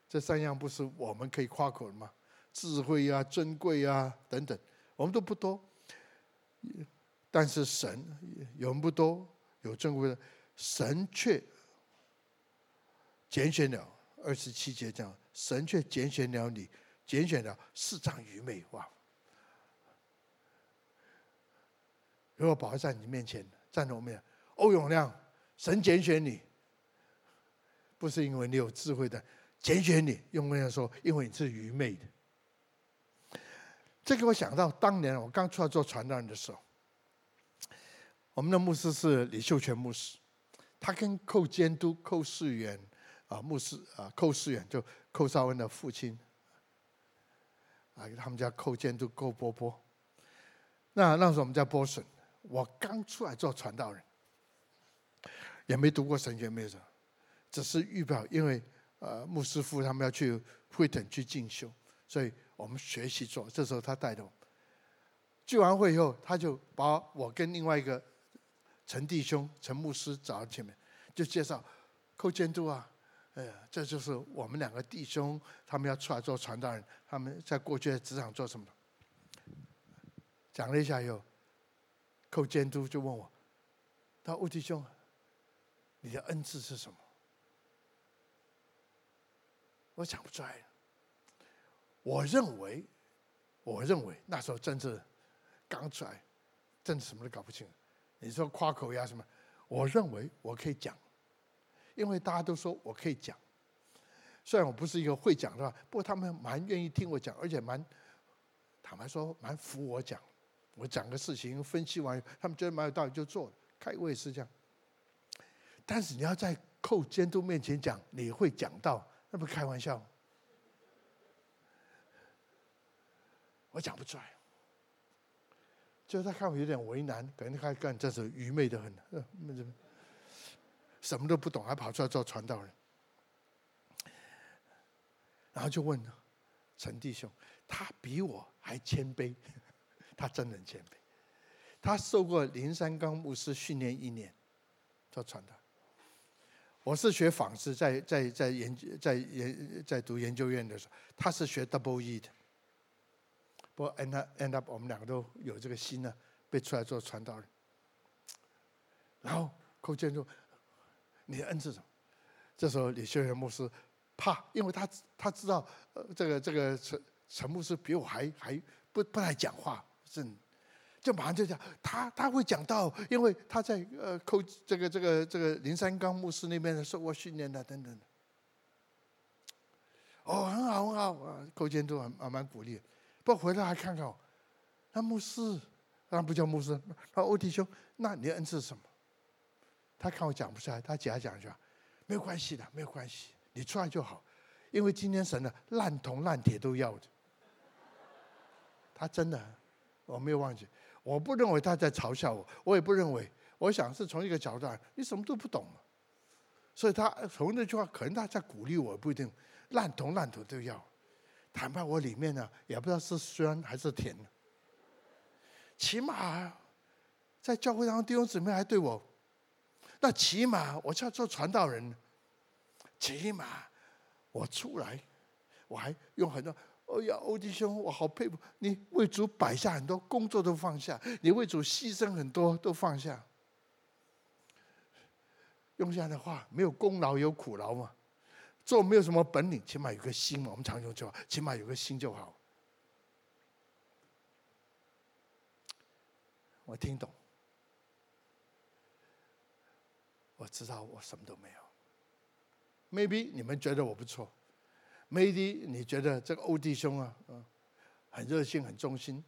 Speaker 1: 这三样不是我们可以夸口的吗？智慧啊，尊贵啊等等，我们都不多。但是神有人不多，有尊贵的，神却拣选了。二十七节讲，神却拣选了你，拣选了世上愚昧。哇！如果保罗在你面前站在我面前，欧永亮，神拣选你，不是因为你有智慧的，拣选你，用文言说，因为你是愚昧的。这个我想到当年我刚出来做传道人的时候，我们的牧师是李秀全牧师，他跟寇监督、寇世元。啊，牧师啊，寇世远就寇绍恩的父亲啊，他们家寇监督寇波波。那那时候我们在波士，我刚出来做传道人，也没读过神学，没有什么，只是预表，因为呃牧师父他们要去会诊去进修，所以我们学习做。这时候他带着我，聚完会以后，他就把我跟另外一个陈弟兄陈牧师找到前面，就介绍寇监督啊。哎呀，这就是我们两个弟兄，他们要出来做传道人。他们在过去的职场做什么？讲了一下以后，寇监督就问我：“他说吴弟兄，你的恩赐是什么？”我讲不出来。我认为，我认为那时候真是刚出来，真的什么都搞不清。你说夸口呀什么？我认为我可以讲。因为大家都说我可以讲，虽然我不是一个会讲的，不过他们蛮愿意听我讲，而且蛮坦白说蛮服我讲。我讲个事情分析完，他们觉得蛮有道理就做了。开会是这样，但是你要在寇监督面前讲，你会讲到，那不开玩笑？我讲不出来，就是他看我有点为难，可能他干这是愚昧的很。什么都不懂，还跑出来做传道人，然后就问陈弟兄，他比我还谦卑，他真的谦卑。他受过林山刚牧师训练一年，做传道。我是学纺织，在在在研在研在读研究院的时候，他是学 double E 的。不过 end up end up，我们两个都有这个心呢，被出来做传道人。然后寇建筑。你的恩赐什么？这时候李修元牧师怕，因为他他知道，呃，这个这个陈陈牧师比我还还不不爱讲话，是，就马上就讲他他会讲到，因为他在呃寇这个这个这个林三刚牧师那边受过训练的等等。哦，很好很好啊，寇监督还蛮鼓励，不回来还看看我，那牧师，那不叫牧师，那欧弟兄，那你的恩赐是什么？他看我讲不出来，他讲讲一句，没有关系的，没有关系，你出来就好，因为今天神的烂铜烂铁都要的。他真的，我没有忘记，我不认为他在嘲笑我，我也不认为，我想是从一个角度，你什么都不懂嘛，所以他从那句话，可能他在鼓励我，不一定，烂铜烂土都要，坦白我里面呢，也不知道是酸还是甜，起码在教会当中弟兄姊妹还对我。那起码我就要做传道人，起码我出来，我还用很多。哎呀，欧弟兄，我好佩服你，为主摆下很多工作都放下，你为主牺牲很多都放下。用这样的话，没有功劳有苦劳嘛。做没有什么本领，起码有个心嘛。我们常用就好，起码有个心就好。我听懂。我知道我什么都没有，maybe 你们觉得我不错，maybe 你觉得这个欧弟兄啊，嗯，很热心、很忠心，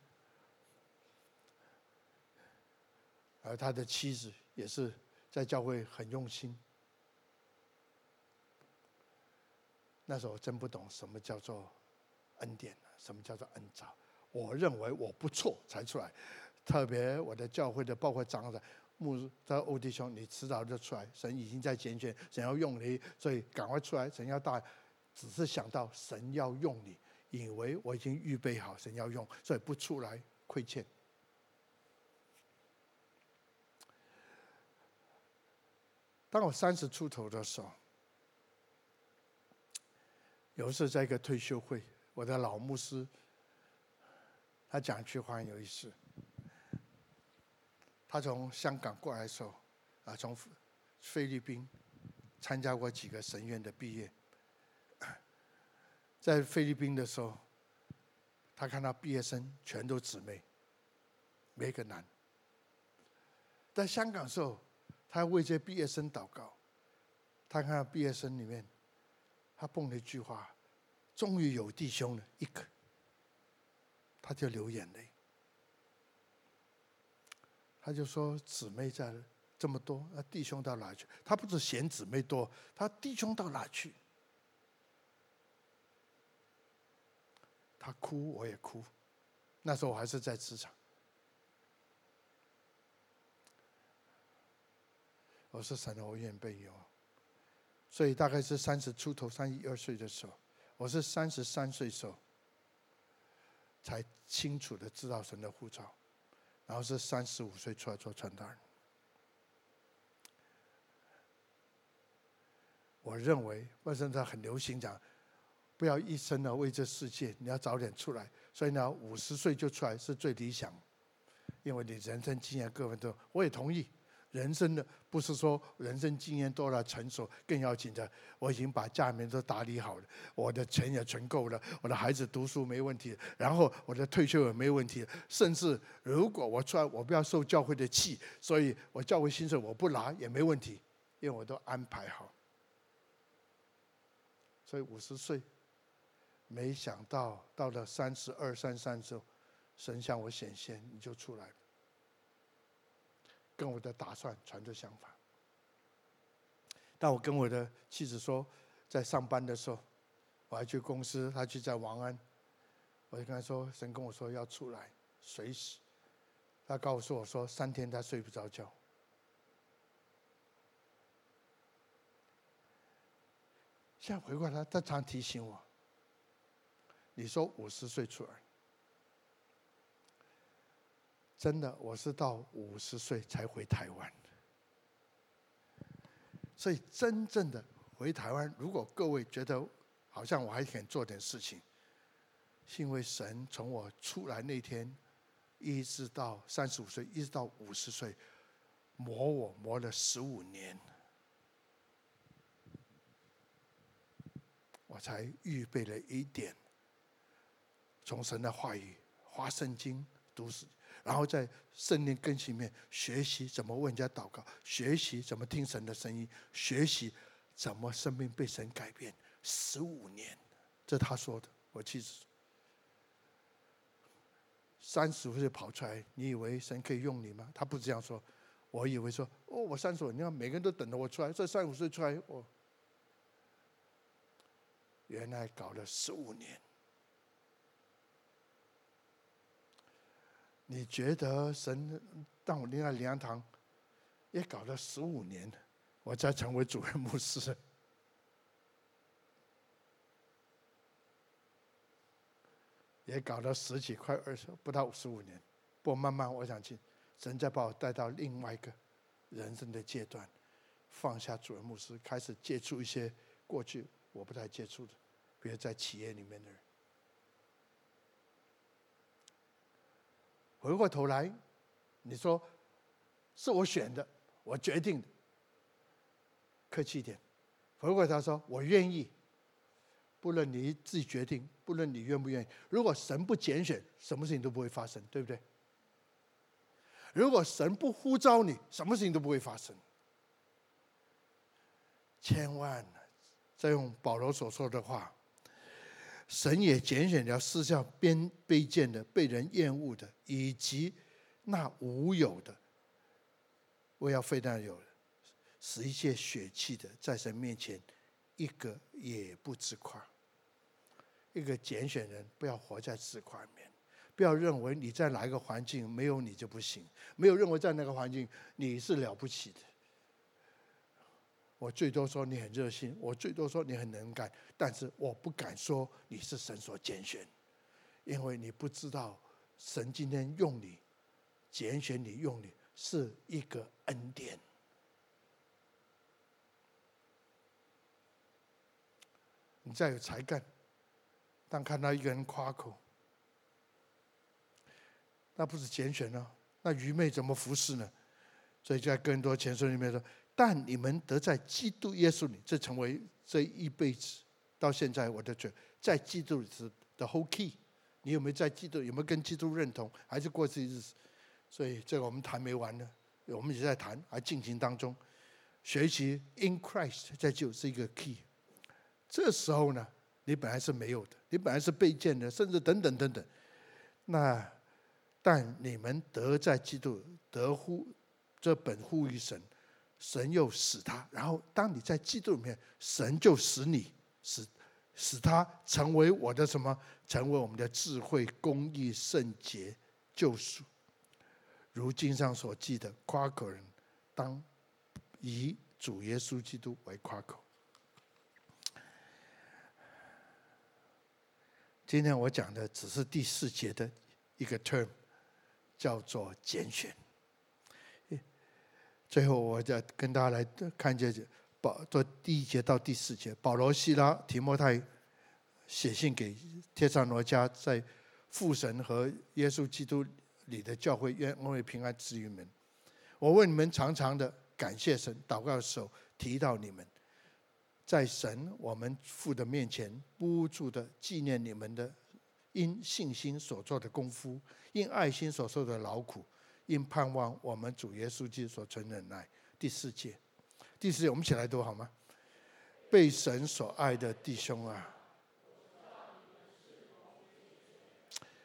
Speaker 1: 而他的妻子也是在教会很用心。那时候我真不懂什么叫做恩典，什么叫做恩召。我认为我不错才出来，特别我的教会的包括长子。牧师，他欧弟兄，你迟早就出来。神已经在拣选，神要用你，所以赶快出来。神要大，只是想到神要用你，以为我已经预备好，神要用，所以不出来亏欠。当我三十出头的时候，有一次在一个退休会，我的老牧师，他讲一句话很有意思。他从香港过来的时候，啊，从菲律宾参加过几个神院的毕业。在菲律宾的时候，他看到毕业生全都姊妹，没个男。在香港的时候，他为这毕业生祷告。他看到毕业生里面，他蹦了一句话：“终于有弟兄了，一个。”他就流眼泪。他就说：“姊妹在这么多，那弟兄到哪去？他不是嫌姊妹多，他弟兄到哪去？”他哭，我也哭。那时候我还是在职场。我说：“神啊，我愿被用。”所以大概是三十出头、三十一二岁的时候，我是三十三岁时候才清楚的知道神的呼召。然后是三十五岁出来做传道人。我认为，为什么他很流行讲，不要一生呢为这世界，你要早点出来。所以呢，五十岁就出来是最理想，因为你人生经验各方面都，我也同意。人生的不是说人生经验多了成熟，更要紧的，我已经把家里面都打理好了，我的钱也存够了，我的孩子读书没问题，然后我的退休也没问题，甚至如果我出来，我不要受教会的气，所以我教会薪水我不拿也没问题，因为我都安排好。所以五十岁，没想到到了三十二、三三之后，神向我显现，你就出来了。跟我的打算全都相反。但我跟我的妻子说，在上班的时候，我还去公司，他去在王安，我就跟他说，神跟我说要出来，随时。他告诉我说，三天他睡不着觉。现在回过来，他常提醒我，你说五十岁出来。真的，我是到五十岁才回台湾。所以真正的回台湾，如果各位觉得好像我还可以做点事情，是因为神从我出来那天，一直到三十五岁，一直到五十岁，磨我磨了十五年，我才预备了一点，从神的话语、花圣经、读史。然后在圣灵更新里面学习怎么为人家祷告，学习怎么听神的声音，学习怎么生命被神改变。十五年，这他说的。我妻子三十五岁跑出来，你以为神可以用你吗？他不是这样说。我以为说，哦，我三十五，你看每个人都等着我出来。这三十五岁出来，我原来搞了十五年。你觉得神让我离开灵堂，也搞了十五年，我才成为主任牧师，也搞了十几快二十，不到十五年。不慢慢，我想去，神在把我带到另外一个人生的阶段，放下主任牧师，开始接触一些过去我不太接触的，比如在企业里面的人。回过头来，你说是我选的，我决定的，客气一点。回过头说，我愿意。不论你自己决定，不论你愿不愿意。如果神不拣选，什么事情都不会发生，对不对？如果神不呼召你，什么事情都不会发生。千万，再用保罗所说的话，神也拣选了世上卑卑贱的、被人厌恶的，以及那无有的，我要非但有，使一切血气的，在神面前一个也不自夸。一个拣选人，不要活在自夸里面，不要认为你在哪一个环境没有你就不行，没有认为在那个环境你是了不起的。我最多说你很热心，我最多说你很能干，但是我不敢说你是神所拣选，因为你不知道神今天用你拣选你用你是一个恩典。你再有才干，但看到一个人夸口，那不是拣选呢？那愚昧怎么服侍呢？所以在更多前书里面说。但你们得在基督耶稣里，这成为这一辈子到现在我的嘴，在基督里是 the whole key。你有没有在基督？有没有跟基督认同？还是过这日子？所以这个我们谈没完呢，我们也在谈，还进行当中。学习 in Christ 在就是一个 key。这时候呢，你本来是没有的，你本来是被建的，甚至等等等等。那但你们得在基督得乎这本乎于神。神又使他，然后当你在基督里面，神就使你使使他成为我的什么？成为我们的智慧、公义、圣洁、救赎。如经上所记的，夸口人当以主耶稣基督为夸口。今天我讲的只是第四节的一个 term，叫做拣选。最后，我再跟大家来看这保，做第一节到第四节。保罗、西拉、提摩太写信给帖撒罗尼迦，在父神和耶稣基督里的教会，愿恩惠平安赐予你们。我为你们常常的感谢神，祷告的时候提到你们，在神我们父的面前，不住的纪念你们的因信心所做的功夫，因爱心所受的劳苦。因盼望我们主耶稣基督所存忍耐。第四节，第四节，我们一起来读好吗？被神所爱的弟兄啊，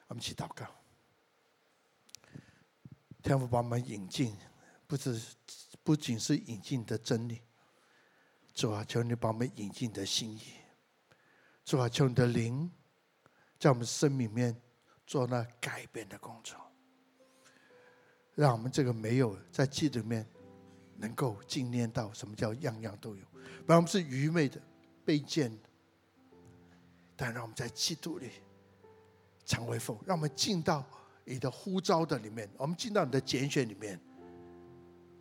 Speaker 1: 我们一起祷告。天父把我们引进，不是不仅是引进的真理，主啊，求你把我们引进的心意，主啊，求你的灵在我们生命里面做那改变的工作。让我们这个没有在基督里面，能够经验到什么叫样样都有。不然我们是愚昧的、卑贱的。但让我们在基督里成为风，让我们进到你的呼召的里面，我们进到你的拣选里面，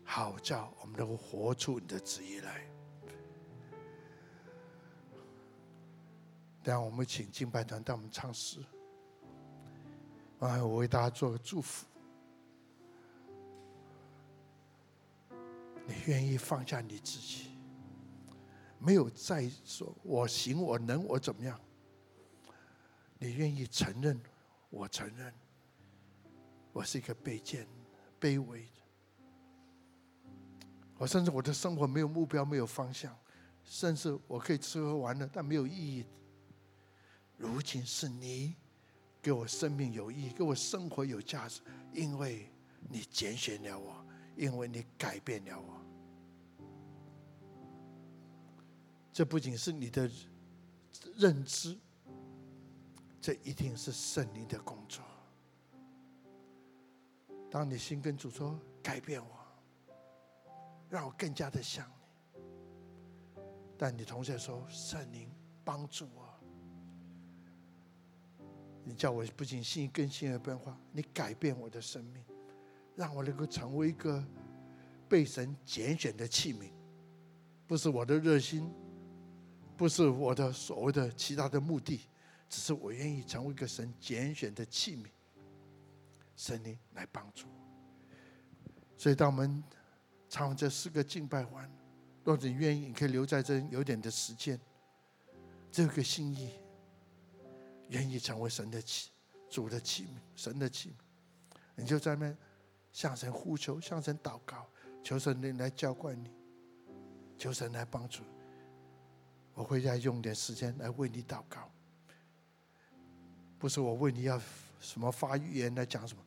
Speaker 1: 好叫我们能够活出你的旨意来。等下我们请敬拜团带我们唱诗，啊，我为大家做个祝福。你愿意放下你自己，没有再说我行我能我怎么样？你愿意承认，我承认，我是一个卑贱、卑微的。我甚至我的生活没有目标，没有方向，甚至我可以吃喝玩乐，但没有意义。如今是你给我生命有意义，给我生活有价值，因为你拣选了我，因为你改变了我。这不仅是你的认知，这一定是圣灵的工作。当你心跟主说改变我，让我更加的像你，但你同时说圣灵帮助我，你叫我不仅心更新而变化，你改变我的生命，让我能够成为一个被神拣选的器皿，不是我的热心。不是我的所谓的其他的目的，只是我愿意成为一个神拣选的器皿，神灵来帮助我。所以，当我们唱完这四个敬拜完，若你愿意，你可以留在这有点的时间，这个心意，愿意成为神的器、主的器皿、神的器皿，你就在那边向神呼求、向神祷告，求神灵来浇灌你，求神来帮助。我会再用点时间来为你祷告，
Speaker 2: 不是我为你要什么发预言来讲什么，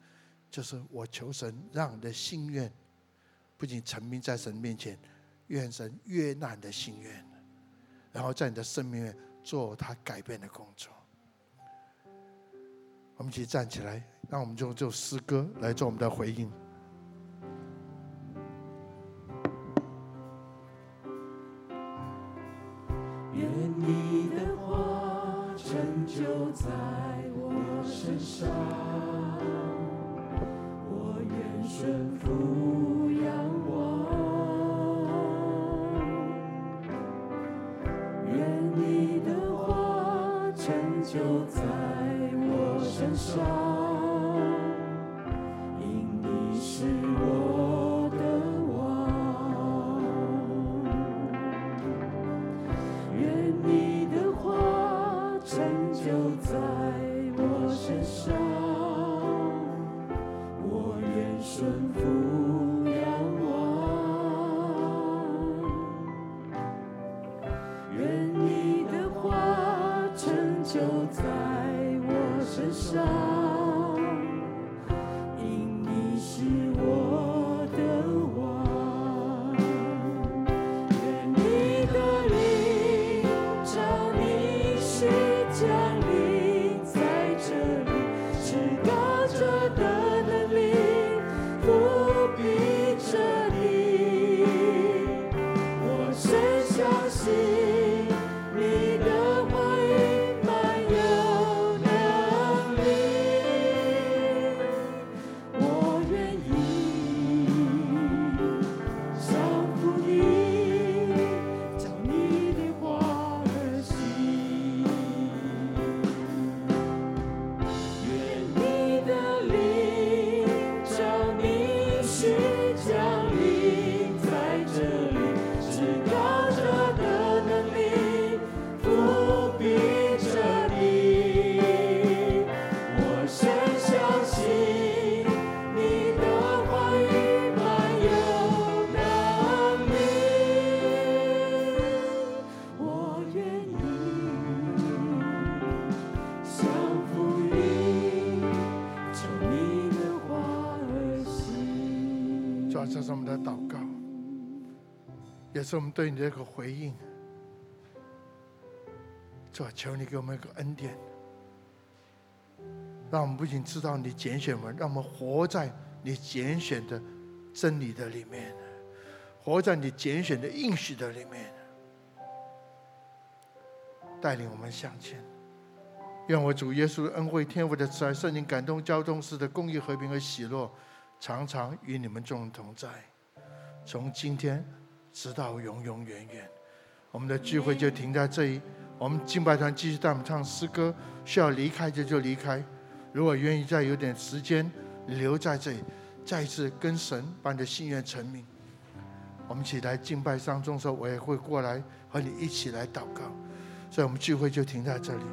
Speaker 2: 就是我求神让你的心愿不仅成名在神面前，愿神悦纳你的心愿，然后在你的生命里做他改变的工作。我们一起站起来，让我们就就诗歌来做我们的回应。是我们对你的一个回应，主，求你给我们一个恩典，让我们不仅知道你拣选我们，让我们活在你拣选的真理的里面，活在你拣选的应许的里面，带领我们向前。愿我主耶稣的恩惠、天父的慈爱、圣灵感动、交通式的公义、和平和喜乐，常常与你们众人同在，从今天。直到永永远远，我们的聚会就停在这里。我们敬拜团继续带我们唱诗歌，需要离开就就离开。如果愿意再有点时间留在这里，再一次跟神把你的心愿成名。我们一起来敬拜上中的时候，我也会过来和你一起来祷告。所以我们聚会就停在这里。